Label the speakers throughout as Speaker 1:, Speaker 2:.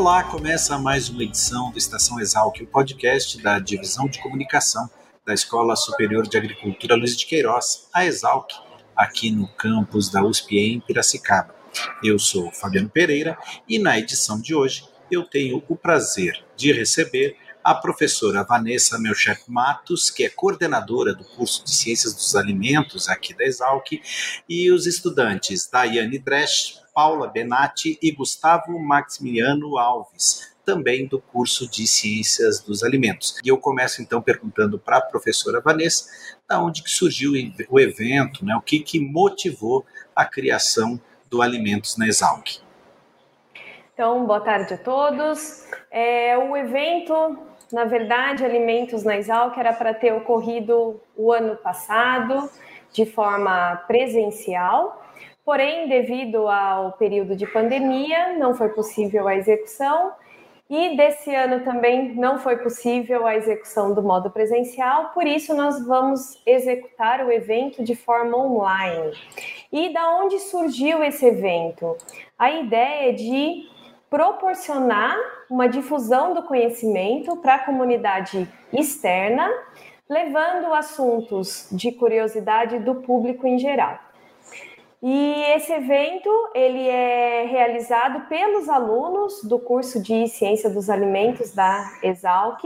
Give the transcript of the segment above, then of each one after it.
Speaker 1: Olá, começa mais uma edição do Estação Exalc, o podcast da Divisão de Comunicação da Escola Superior de Agricultura Luiz de Queiroz, a Exalc, aqui no campus da USP em Piracicaba. Eu sou Fabiano Pereira e na edição de hoje eu tenho o prazer de receber a professora Vanessa Melchek Matos, que é coordenadora do curso de Ciências dos Alimentos aqui da Exalc, e os estudantes Daiane Dresch, Paula Benatti e Gustavo Maximiliano Alves, também do curso de Ciências dos Alimentos. E eu começo então perguntando para a professora Vanessa, da onde que surgiu o evento, né? O que que motivou a criação do Alimentos na Exalc?
Speaker 2: Então, boa tarde a todos. É, o evento, na verdade, Alimentos na Exalc era para ter ocorrido o ano passado de forma presencial, Porém, devido ao período de pandemia, não foi possível a execução. E desse ano também não foi possível a execução do modo presencial, por isso nós vamos executar o evento de forma online. E da onde surgiu esse evento? A ideia é de proporcionar uma difusão do conhecimento para a comunidade externa, levando assuntos de curiosidade do público em geral. E esse evento ele é realizado pelos alunos do curso de Ciência dos Alimentos da Exalc,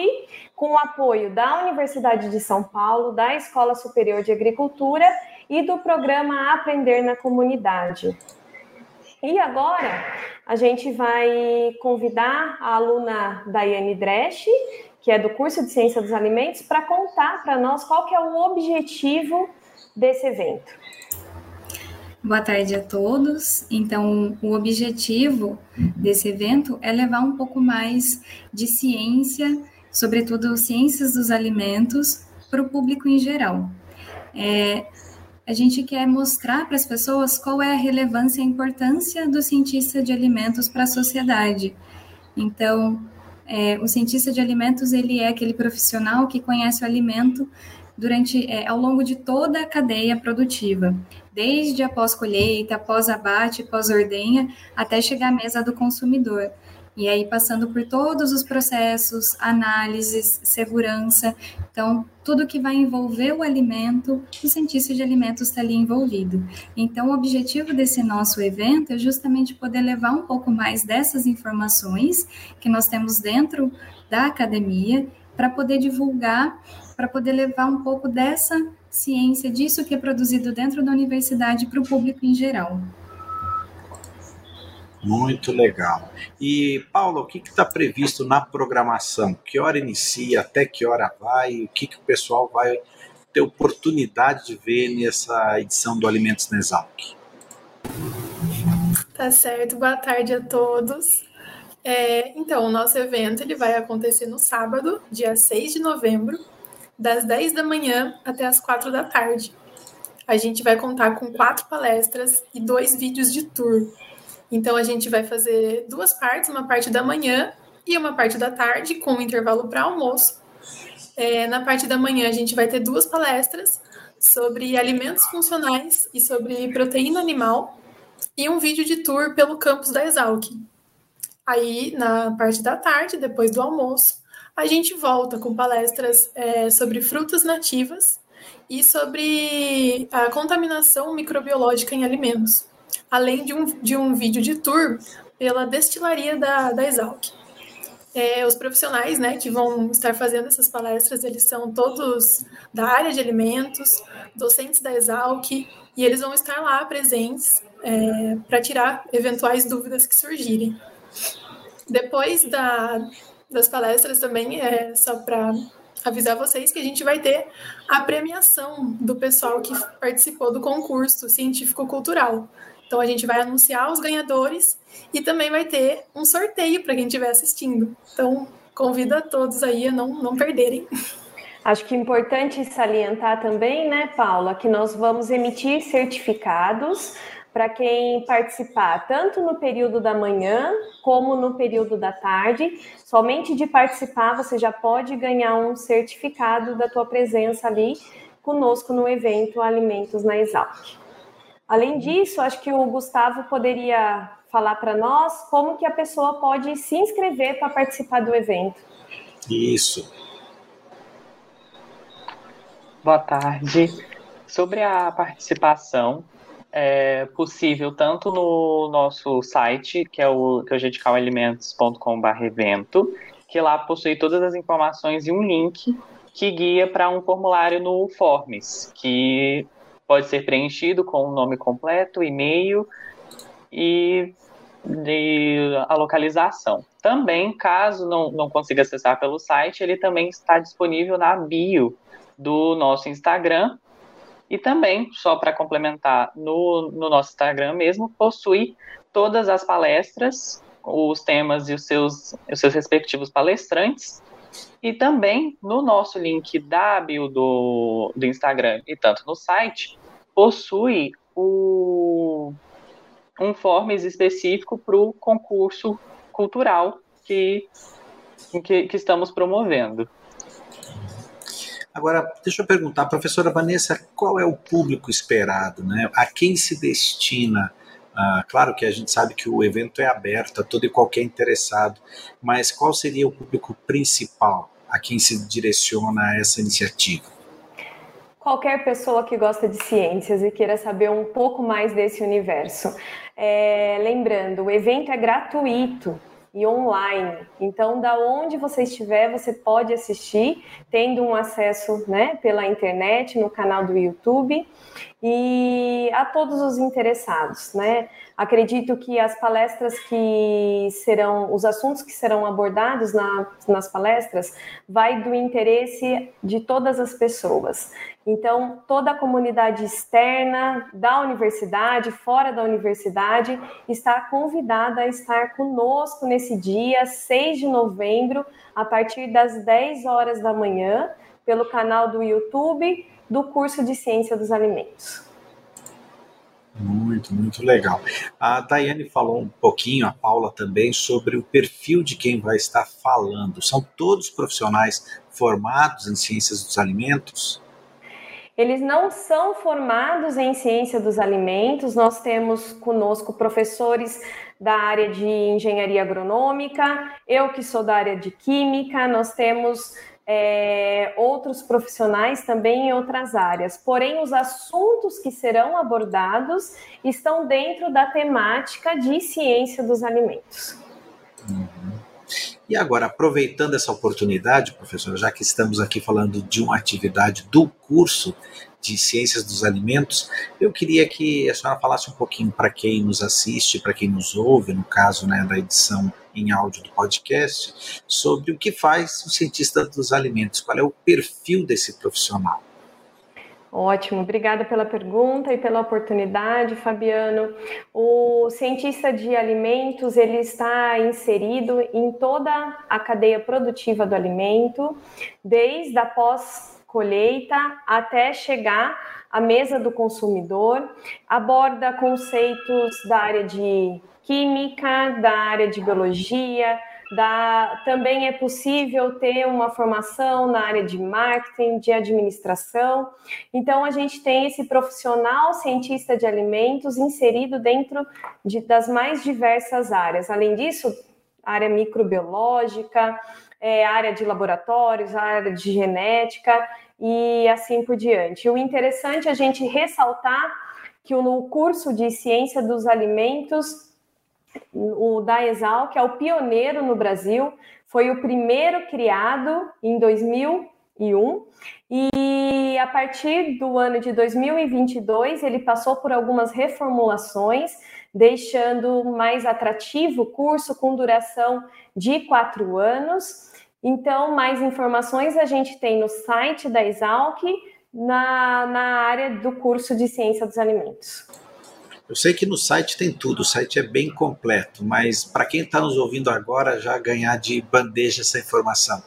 Speaker 2: com o apoio da Universidade de São Paulo, da Escola Superior de Agricultura e do programa Aprender na Comunidade. E agora a gente vai convidar a aluna Daiane Dresch, que é do curso de Ciência dos Alimentos, para contar para nós qual que é o objetivo desse evento.
Speaker 3: Boa tarde a todos. Então, o objetivo desse evento é levar um pouco mais de ciência, sobretudo ciências dos alimentos, para o público em geral. É, a gente quer mostrar para as pessoas qual é a relevância e a importância do cientista de alimentos para a sociedade. Então, é, o cientista de alimentos ele é aquele profissional que conhece o alimento durante é, ao longo de toda a cadeia produtiva desde após colheita, após abate, pós-ordenha, até chegar à mesa do consumidor. E aí passando por todos os processos, análises, segurança. Então, tudo que vai envolver o alimento, o cientista de alimentos está ali envolvido. Então, o objetivo desse nosso evento é justamente poder levar um pouco mais dessas informações que nós temos dentro da academia para poder divulgar, para poder levar um pouco dessa ciência disso que é produzido dentro da universidade para o público em geral.
Speaker 1: Muito legal. E, Paulo, o que está previsto na programação? Que hora inicia, até que hora vai? O que, que o pessoal vai ter oportunidade de ver nessa edição do Alimentos Nesalc?
Speaker 4: Tá certo. Boa tarde a todos. É, então, o nosso evento ele vai acontecer no sábado, dia 6 de novembro, das 10 da manhã até as 4 da tarde. A gente vai contar com quatro palestras e dois vídeos de tour. Então a gente vai fazer duas partes, uma parte da manhã e uma parte da tarde, com um intervalo para almoço. É, na parte da manhã a gente vai ter duas palestras sobre alimentos funcionais e sobre proteína animal e um vídeo de tour pelo campus da Exalc. Aí, na parte da tarde, depois do almoço, a gente volta com palestras é, sobre frutas nativas e sobre a contaminação microbiológica em alimentos, além de um, de um vídeo de tour pela destilaria da, da Exalc. É, os profissionais né, que vão estar fazendo essas palestras, eles são todos da área de alimentos, docentes da Exalc, e eles vão estar lá presentes é, para tirar eventuais dúvidas que surgirem. Depois da, das palestras também é só para avisar vocês que a gente vai ter a premiação do pessoal que participou do concurso científico-cultural. Então a gente vai anunciar os ganhadores e também vai ter um sorteio para quem estiver assistindo. Então convido a todos aí a não, não perderem.
Speaker 2: Acho que é importante salientar também, né, Paula, que nós vamos emitir certificados para quem participar, tanto no período da manhã como no período da tarde. Somente de participar você já pode ganhar um certificado da tua presença ali conosco no evento Alimentos na Exalc. Além disso, acho que o Gustavo poderia falar para nós como que a pessoa pode se inscrever para participar do evento.
Speaker 1: Isso.
Speaker 5: Boa tarde. Sobre a participação, é possível tanto no nosso site, que é o que é evento, que lá possui todas as informações e um link que guia para um formulário no Forms, que pode ser preenchido com o nome completo, e-mail e de, a localização. Também, caso não, não consiga acessar pelo site, ele também está disponível na bio do nosso Instagram, e também, só para complementar, no, no nosso Instagram mesmo, possui todas as palestras, os temas e os seus, os seus respectivos palestrantes. E também no nosso link da bio do, do Instagram e tanto no site, possui o, um forms específico para o concurso cultural que, que, que estamos promovendo.
Speaker 1: Agora, deixa eu perguntar, professora Vanessa, qual é o público esperado? Né? A quem se destina? Ah, claro que a gente sabe que o evento é aberto a todo e qualquer interessado, mas qual seria o público principal a quem se direciona essa iniciativa?
Speaker 2: Qualquer pessoa que gosta de ciências e queira saber um pouco mais desse universo. É, lembrando, o evento é gratuito, e online. Então, da onde você estiver, você pode assistir, tendo um acesso né, pela internet, no canal do YouTube, e a todos os interessados. Né? Acredito que as palestras que serão, os assuntos que serão abordados na, nas palestras, vai do interesse de todas as pessoas. Então, toda a comunidade externa da universidade, fora da universidade, está convidada a estar conosco nesse dia, 6 de novembro, a partir das 10 horas da manhã, pelo canal do YouTube do curso de Ciência dos Alimentos.
Speaker 1: Muito, muito legal. A Daiane falou um pouquinho, a Paula também, sobre o perfil de quem vai estar falando. São todos profissionais formados em ciências dos alimentos?
Speaker 2: Eles não são formados em ciência dos alimentos, nós temos conosco professores da área de engenharia agronômica, eu que sou da área de química, nós temos é, outros profissionais também em outras áreas. Porém, os assuntos que serão abordados estão dentro da temática de ciência dos alimentos.
Speaker 1: Uhum. E agora, aproveitando essa oportunidade, professora, já que estamos aqui falando de uma atividade do curso de Ciências dos Alimentos, eu queria que a senhora falasse um pouquinho para quem nos assiste, para quem nos ouve, no caso né, da edição em áudio do podcast, sobre o que faz o cientista dos alimentos, qual é o perfil desse profissional.
Speaker 2: Ótimo, obrigada pela pergunta e pela oportunidade, Fabiano. O cientista de alimentos ele está inserido em toda a cadeia produtiva do alimento, desde a pós-colheita até chegar à mesa do consumidor, aborda conceitos da área de química, da área de biologia, da, também é possível ter uma formação na área de marketing, de administração. Então, a gente tem esse profissional cientista de alimentos inserido dentro de, das mais diversas áreas. Além disso, área microbiológica, é, área de laboratórios, área de genética e assim por diante. O interessante é a gente ressaltar que no curso de ciência dos alimentos o da Exal, que é o pioneiro no Brasil, foi o primeiro criado em 2001 e a partir do ano de 2022 ele passou por algumas reformulações, deixando mais atrativo o curso com duração de quatro anos. Então, mais informações a gente tem no site da Exalc, na, na área do curso de Ciência dos Alimentos.
Speaker 1: Eu sei que no site tem tudo, o site é bem completo, mas para quem está nos ouvindo agora já ganhar de bandeja essa informação.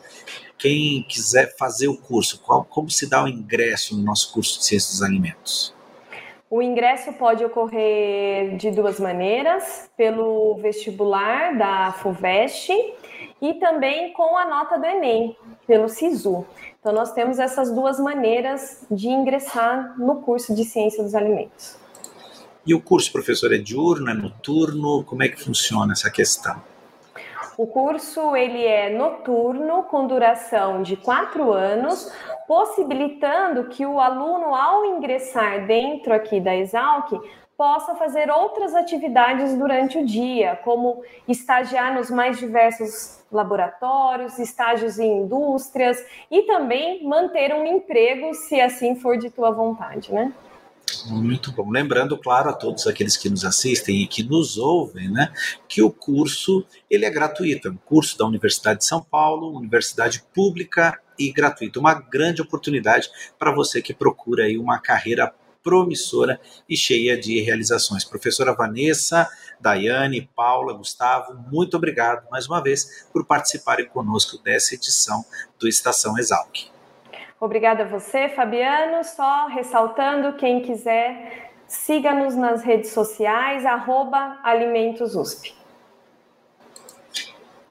Speaker 1: Quem quiser fazer o curso, qual, como se dá o ingresso no nosso curso de Ciências dos Alimentos?
Speaker 2: O ingresso pode ocorrer de duas maneiras, pelo vestibular da FUVEST e também com a nota do Enem, pelo SISU. Então, nós temos essas duas maneiras de ingressar no curso de Ciência dos Alimentos.
Speaker 1: E o curso, professor, é diurno, é noturno? Como é que funciona essa questão?
Speaker 2: O curso ele é noturno, com duração de quatro anos, possibilitando que o aluno, ao ingressar dentro aqui da Exalc, possa fazer outras atividades durante o dia, como estagiar nos mais diversos laboratórios, estágios em indústrias e também manter um emprego, se assim for de tua vontade, né?
Speaker 1: Muito bom. Lembrando, claro, a todos aqueles que nos assistem e que nos ouvem, né, que o curso ele é gratuito, é um curso da Universidade de São Paulo, universidade pública e gratuita. Uma grande oportunidade para você que procura aí uma carreira promissora e cheia de realizações. Professora Vanessa, Daiane, Paula, Gustavo, muito obrigado mais uma vez por participarem conosco dessa edição do Estação Exalc.
Speaker 2: Obrigada a você, Fabiano. Só ressaltando, quem quiser, siga-nos nas redes sociais, arroba AlimentosUSP.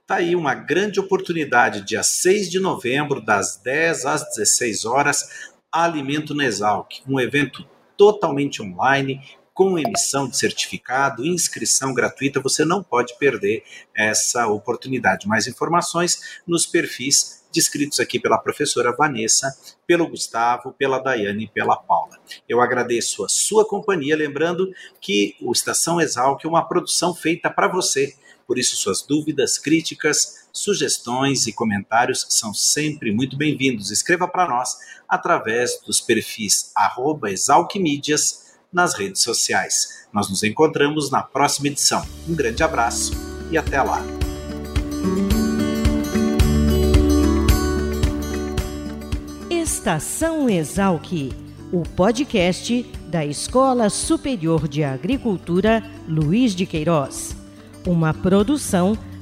Speaker 1: Está aí uma grande oportunidade, dia 6 de novembro, das 10 às 16 horas, Alimento Nesalc, um evento totalmente online, com emissão de certificado, inscrição gratuita, você não pode perder essa oportunidade. Mais informações nos perfis descritos aqui pela professora Vanessa, pelo Gustavo, pela Daiane e pela Paula. Eu agradeço a sua companhia, lembrando que o Estação Exalc é uma produção feita para você. Por isso, suas dúvidas, críticas, sugestões e comentários são sempre muito bem-vindos. Escreva para nós através dos perfis exalquimídias nas redes sociais. Nós nos encontramos na próxima edição. Um grande abraço e até lá.
Speaker 6: Estação Exalc, o podcast da Escola Superior de Agricultura Luiz de Queiroz, uma produção